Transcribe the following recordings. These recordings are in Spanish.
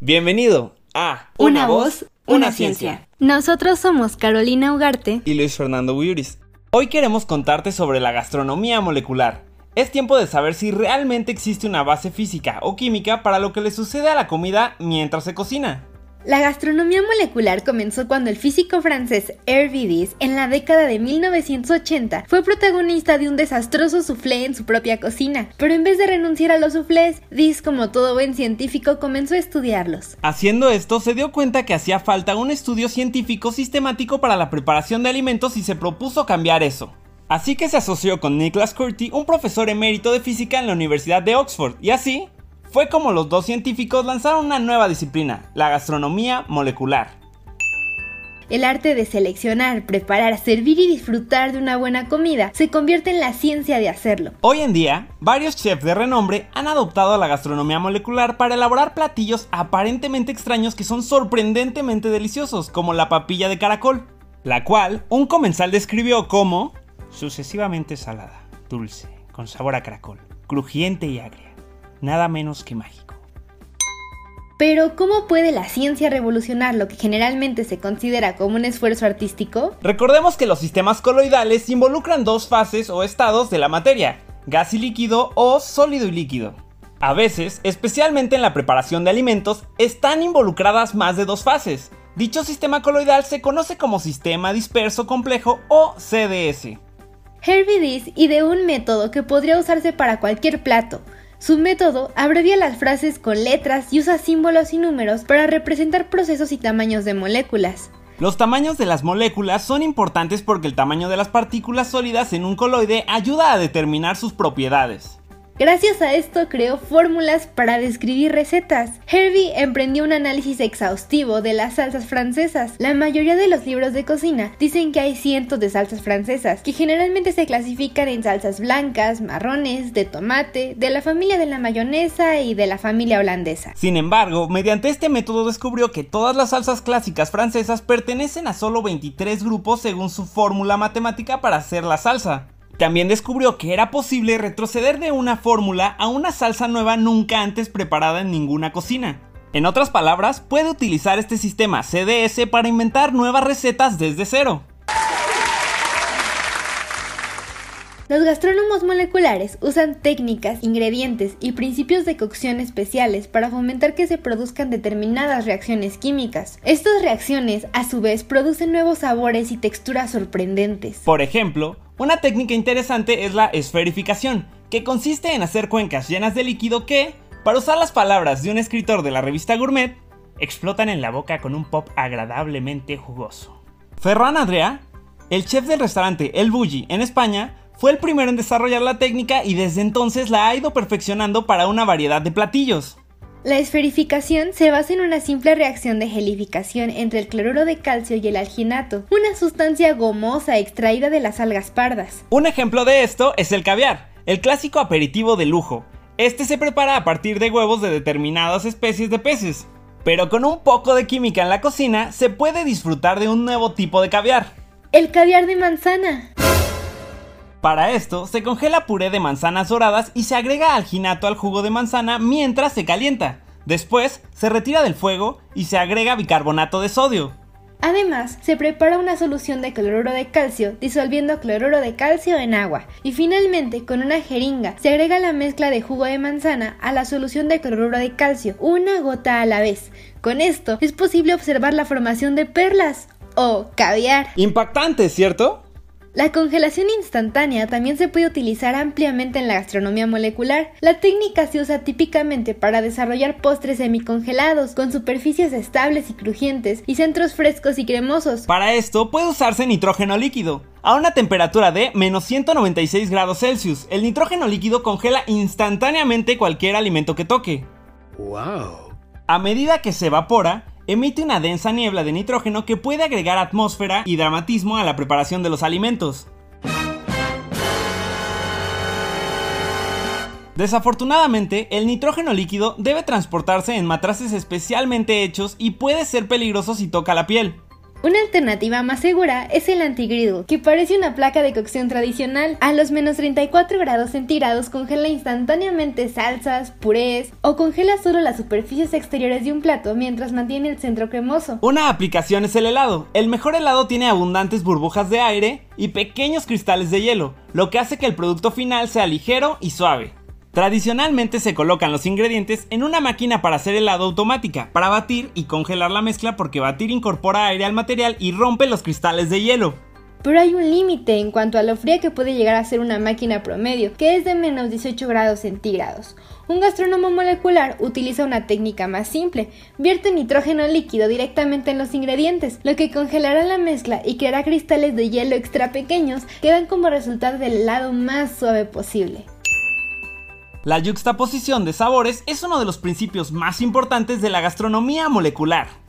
Bienvenido a Una voz, una ciencia. Nosotros somos Carolina Ugarte y Luis Fernando Buyuris. Hoy queremos contarte sobre la gastronomía molecular. Es tiempo de saber si realmente existe una base física o química para lo que le sucede a la comida mientras se cocina. La gastronomía molecular comenzó cuando el físico francés Hervé en la década de 1980, fue protagonista de un desastroso soufflé en su propia cocina. Pero en vez de renunciar a los soufflés, Diess, como todo buen científico, comenzó a estudiarlos. Haciendo esto, se dio cuenta que hacía falta un estudio científico sistemático para la preparación de alimentos y se propuso cambiar eso. Así que se asoció con Nicholas Curti, un profesor emérito de física en la Universidad de Oxford, y así fue como los dos científicos lanzaron una nueva disciplina, la gastronomía molecular. El arte de seleccionar, preparar, servir y disfrutar de una buena comida se convierte en la ciencia de hacerlo. Hoy en día, varios chefs de renombre han adoptado la gastronomía molecular para elaborar platillos aparentemente extraños que son sorprendentemente deliciosos, como la papilla de caracol, la cual un comensal describió como sucesivamente salada, dulce, con sabor a caracol, crujiente y agria nada menos que mágico. Pero, ¿cómo puede la ciencia revolucionar lo que generalmente se considera como un esfuerzo artístico? Recordemos que los sistemas coloidales involucran dos fases o estados de la materia, gas y líquido o sólido y líquido. A veces, especialmente en la preparación de alimentos, están involucradas más de dos fases. Dicho sistema coloidal se conoce como sistema disperso complejo o CDS. Herbie Diss ideó un método que podría usarse para cualquier plato, su método abrevia las frases con letras y usa símbolos y números para representar procesos y tamaños de moléculas. Los tamaños de las moléculas son importantes porque el tamaño de las partículas sólidas en un coloide ayuda a determinar sus propiedades. Gracias a esto creó fórmulas para describir recetas. Herbie emprendió un análisis exhaustivo de las salsas francesas. La mayoría de los libros de cocina dicen que hay cientos de salsas francesas, que generalmente se clasifican en salsas blancas, marrones, de tomate, de la familia de la mayonesa y de la familia holandesa. Sin embargo, mediante este método descubrió que todas las salsas clásicas francesas pertenecen a solo 23 grupos según su fórmula matemática para hacer la salsa. También descubrió que era posible retroceder de una fórmula a una salsa nueva nunca antes preparada en ninguna cocina. En otras palabras, puede utilizar este sistema CDS para inventar nuevas recetas desde cero. Los gastrónomos moleculares usan técnicas, ingredientes y principios de cocción especiales para fomentar que se produzcan determinadas reacciones químicas. Estas reacciones, a su vez, producen nuevos sabores y texturas sorprendentes. Por ejemplo, una técnica interesante es la esferificación, que consiste en hacer cuencas llenas de líquido que, para usar las palabras de un escritor de la revista Gourmet, explotan en la boca con un pop agradablemente jugoso. Ferran Adrià, el chef del restaurante El Bulli en España, fue el primero en desarrollar la técnica y desde entonces la ha ido perfeccionando para una variedad de platillos. La esferificación se basa en una simple reacción de gelificación entre el cloruro de calcio y el alginato, una sustancia gomosa extraída de las algas pardas. Un ejemplo de esto es el caviar, el clásico aperitivo de lujo. Este se prepara a partir de huevos de determinadas especies de peces. Pero con un poco de química en la cocina se puede disfrutar de un nuevo tipo de caviar. El caviar de manzana. Para esto, se congela puré de manzanas doradas y se agrega alginato al jugo de manzana mientras se calienta. Después, se retira del fuego y se agrega bicarbonato de sodio. Además, se prepara una solución de cloruro de calcio disolviendo cloruro de calcio en agua. Y finalmente, con una jeringa, se agrega la mezcla de jugo de manzana a la solución de cloruro de calcio, una gota a la vez. Con esto, es posible observar la formación de perlas o caviar. Impactante, ¿cierto? La congelación instantánea también se puede utilizar ampliamente en la gastronomía molecular. La técnica se usa típicamente para desarrollar postres semicongelados, con superficies estables y crujientes y centros frescos y cremosos. Para esto puede usarse nitrógeno líquido. A una temperatura de menos 196 grados Celsius, el nitrógeno líquido congela instantáneamente cualquier alimento que toque. ¡Wow! A medida que se evapora, emite una densa niebla de nitrógeno que puede agregar atmósfera y dramatismo a la preparación de los alimentos. Desafortunadamente, el nitrógeno líquido debe transportarse en matraces especialmente hechos y puede ser peligroso si toca la piel. Una alternativa más segura es el antigriddle, que parece una placa de cocción tradicional. A los menos 34 grados centígrados congela instantáneamente salsas, purés o congela solo las superficies exteriores de un plato mientras mantiene el centro cremoso. Una aplicación es el helado. El mejor helado tiene abundantes burbujas de aire y pequeños cristales de hielo, lo que hace que el producto final sea ligero y suave. Tradicionalmente se colocan los ingredientes en una máquina para hacer helado automática, para batir y congelar la mezcla porque batir incorpora aire al material y rompe los cristales de hielo. Pero hay un límite en cuanto a lo fría que puede llegar a ser una máquina promedio, que es de menos 18 grados centígrados. Un gastrónomo molecular utiliza una técnica más simple, vierte nitrógeno líquido directamente en los ingredientes, lo que congelará la mezcla y creará cristales de hielo extra pequeños que dan como resultado el helado más suave posible. La yuxtaposición de sabores es uno de los principios más importantes de la gastronomía molecular.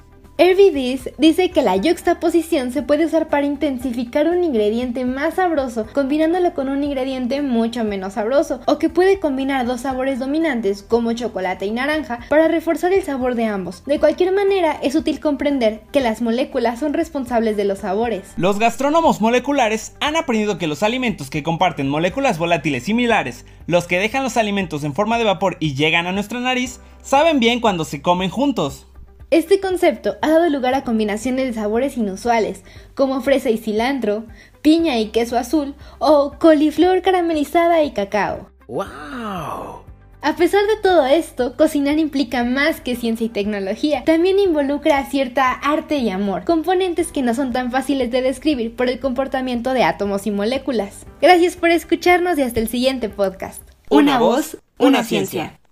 Diz dice que la yuxtaposición se puede usar para intensificar un ingrediente más sabroso combinándolo con un ingrediente mucho menos sabroso o que puede combinar dos sabores dominantes como chocolate y naranja para reforzar el sabor de ambos. De cualquier manera es útil comprender que las moléculas son responsables de los sabores. Los gastrónomos moleculares han aprendido que los alimentos que comparten moléculas volátiles similares, los que dejan los alimentos en forma de vapor y llegan a nuestra nariz, saben bien cuando se comen juntos. Este concepto ha dado lugar a combinaciones de sabores inusuales, como fresa y cilantro, piña y queso azul, o coliflor caramelizada y cacao. ¡Wow! A pesar de todo esto, cocinar implica más que ciencia y tecnología. También involucra cierta arte y amor, componentes que no son tan fáciles de describir por el comportamiento de átomos y moléculas. Gracias por escucharnos y hasta el siguiente podcast. Una, voz, una ciencia.